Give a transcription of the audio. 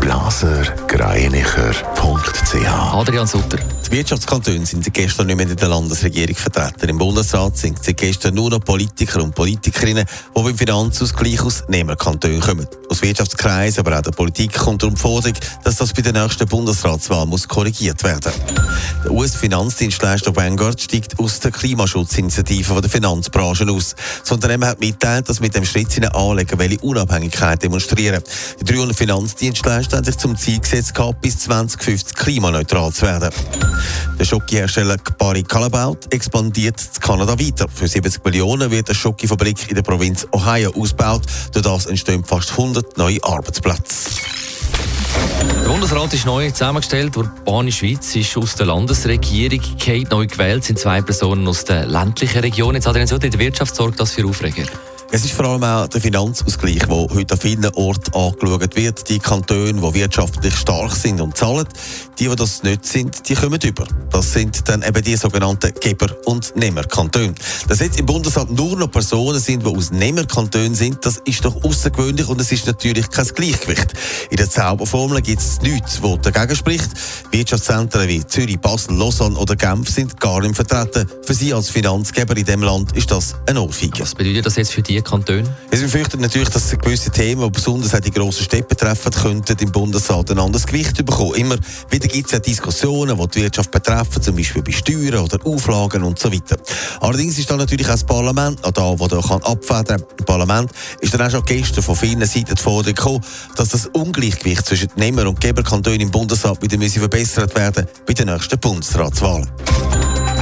blasergreinicher.ch Adrian Sutter. Die Wirtschaftskantone sind seit gestern nicht mehr in der Landesregierung vertreten. Im Bundesrat sind seit gestern nur noch Politiker und Politikerinnen, die beim Finanzausgleich aus Nehmerkantonen kommen. Aus Wirtschaftskreisen, aber auch der Politik kommt darum Forderung, dass das bei der nächsten Bundesratswahl muss korrigiert werden Der US-Finanzdienstleister Vanguard steigt aus der Klimaschutzinitiative der Finanzbranche aus. Das Unternehmen hat mitteilt, dass mit dem Schritt seine Anleger welche Unabhängigkeit demonstrieren. Die 300 Finanzdienstleister haben sich zum Ziel gesetzt, bis 2050 klimaneutral zu werden. Der Schokihersteller Barry Callebaut expandiert in Kanada weiter. Für 70 Millionen wird eine Schokifabrik in der Provinz Ohio ausgebaut. Durch das entstehen fast 100 neue Arbeitsplätze. Der Bundesrat ist neu zusammengestellt. Die Urbane Schweiz ist aus der Landesregierung Kate neu gewählt. sind zwei Personen aus der ländlichen Region. Jetzt hat er so der Wirtschaft sorgt das für Aufreger. Es ist vor allem auch der Finanzausgleich, der heute an vielen Orten angeschaut wird. Die Kantone, die wirtschaftlich stark sind und zahlen, die, die das nicht sind, die kommen über. Das sind dann eben die sogenannten Geber- und Nehmerkantone. Dass jetzt im Bundesrat nur noch Personen sind, die aus Nehmerkantonen sind, das ist doch außergewöhnlich und es ist natürlich kein Gleichgewicht. In der Zauberformel gibt es nichts, was dagegen spricht. Wirtschaftszentren wie Zürich, Basel, Lausanne oder Genf sind gar nicht vertreten. Für Sie als Finanzgeber in diesem Land ist das ein Ohrfeige. Was bedeutet das jetzt für die Kantone? Es befürchtet natürlich, dass gewisse Themen, die besonders die grossen Städte betreffen, könnten im Bundesrat ein anderes Gewicht bekommen. Immer wieder gibt es ja Diskussionen, die die Wirtschaft betreffen, zum Beispiel bei Steuern oder Auflagen und so weiter. Allerdings ist dann natürlich auch das Parlament noch da, das da abfedern kann. Im Parlament ist dann auch schon gestern von vielen Seiten die Forderung gekommen, dass das Ungleichgewicht zwischen Nehmer- und Geberkantonen im Bundesrat wieder verbessert werden bei den nächsten Bundesratswahlen.